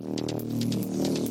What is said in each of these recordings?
うん。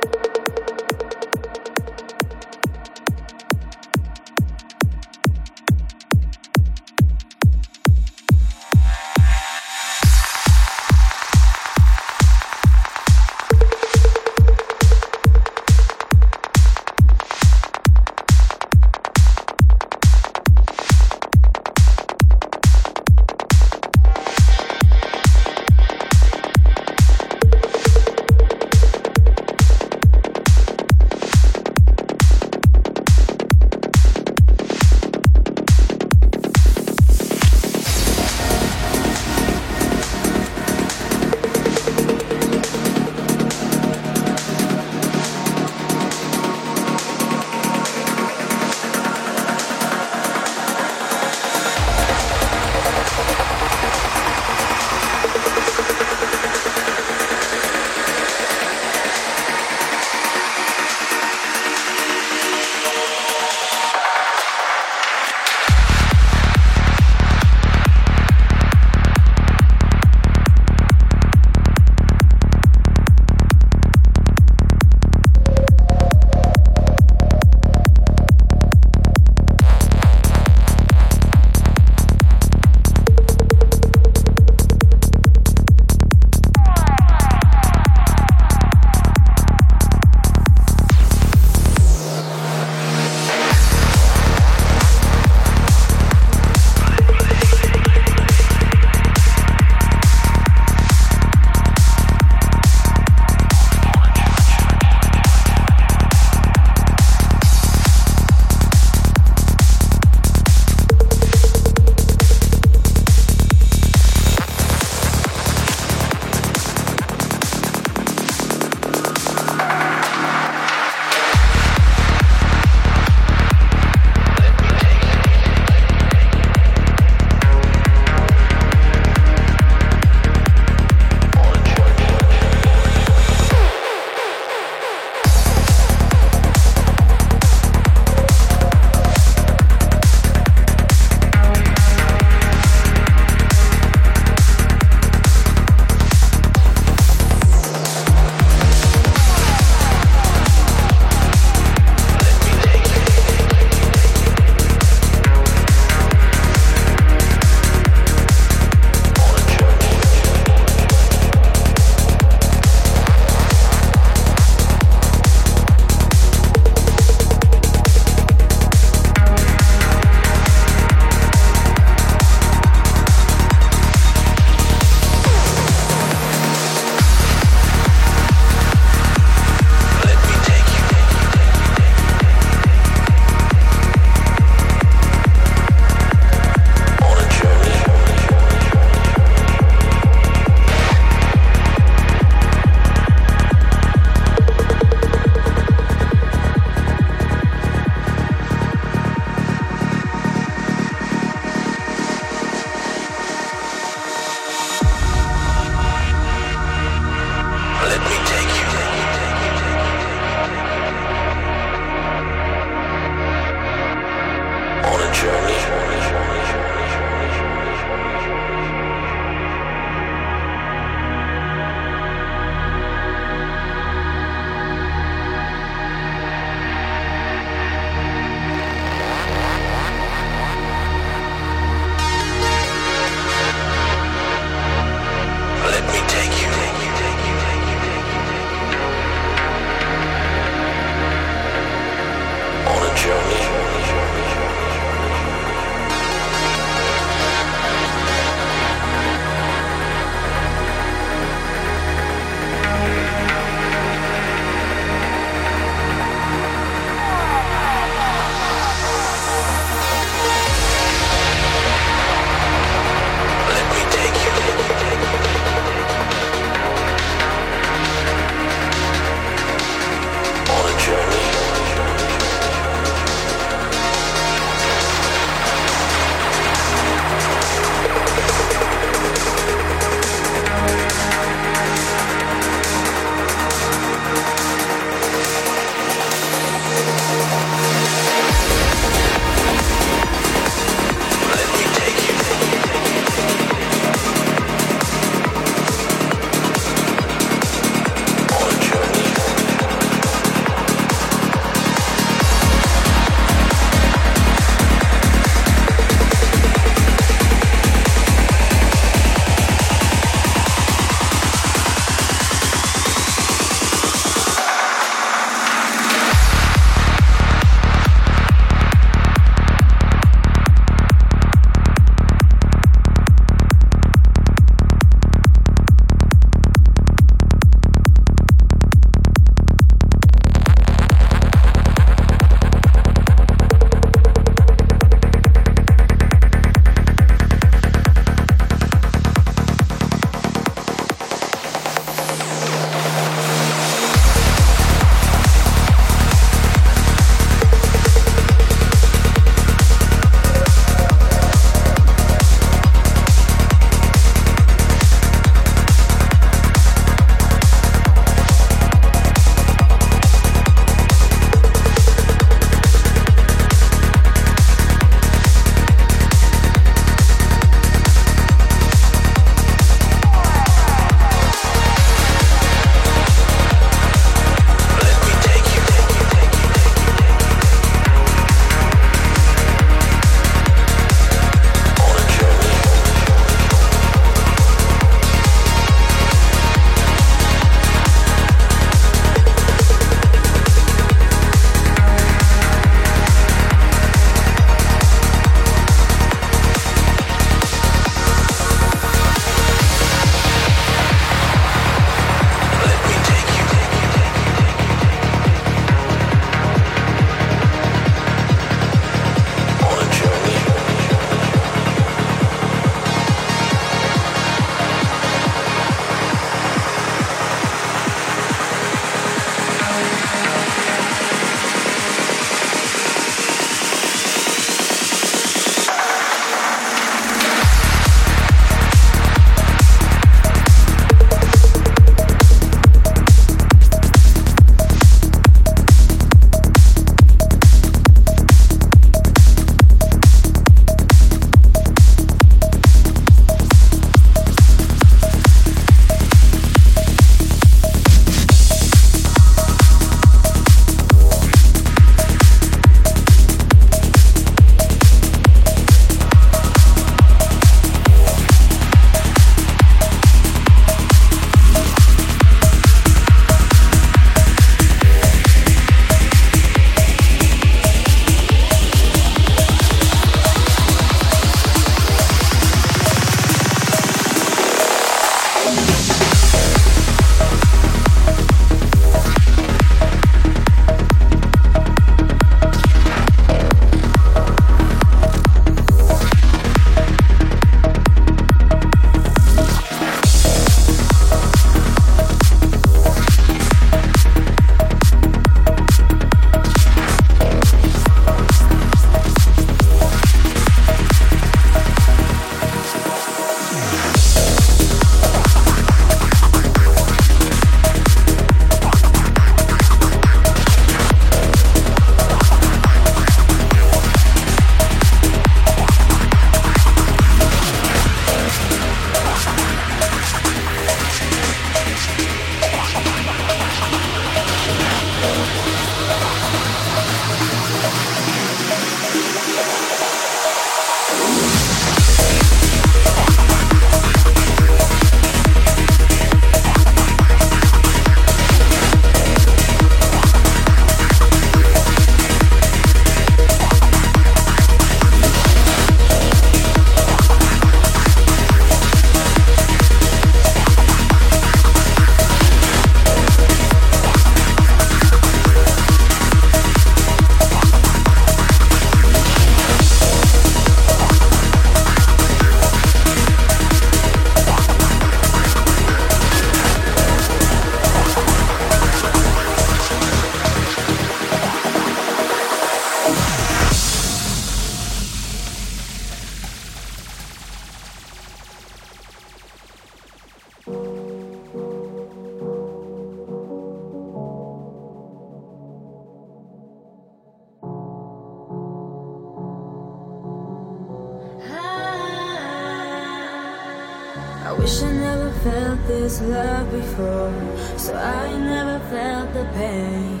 Wish I never felt this love before, so I never felt the pain.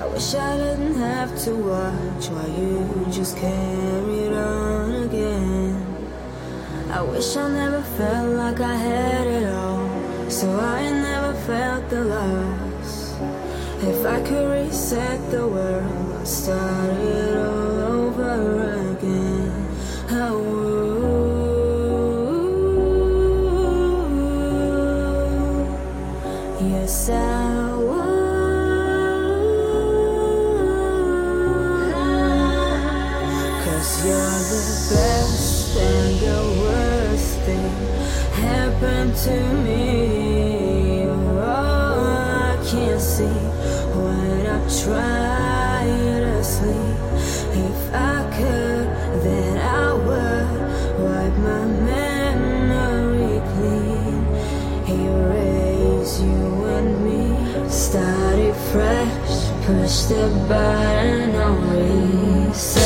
I wish I didn't have to watch while you just carried on again. I wish I never felt like I had it all, so I never felt the loss. If I could reset the world, I'd start it all happened to me. Oh, I can't see when I try to sleep. If I could, then I would wipe my memory clean. Erase you and me. Started fresh, push the button on reset.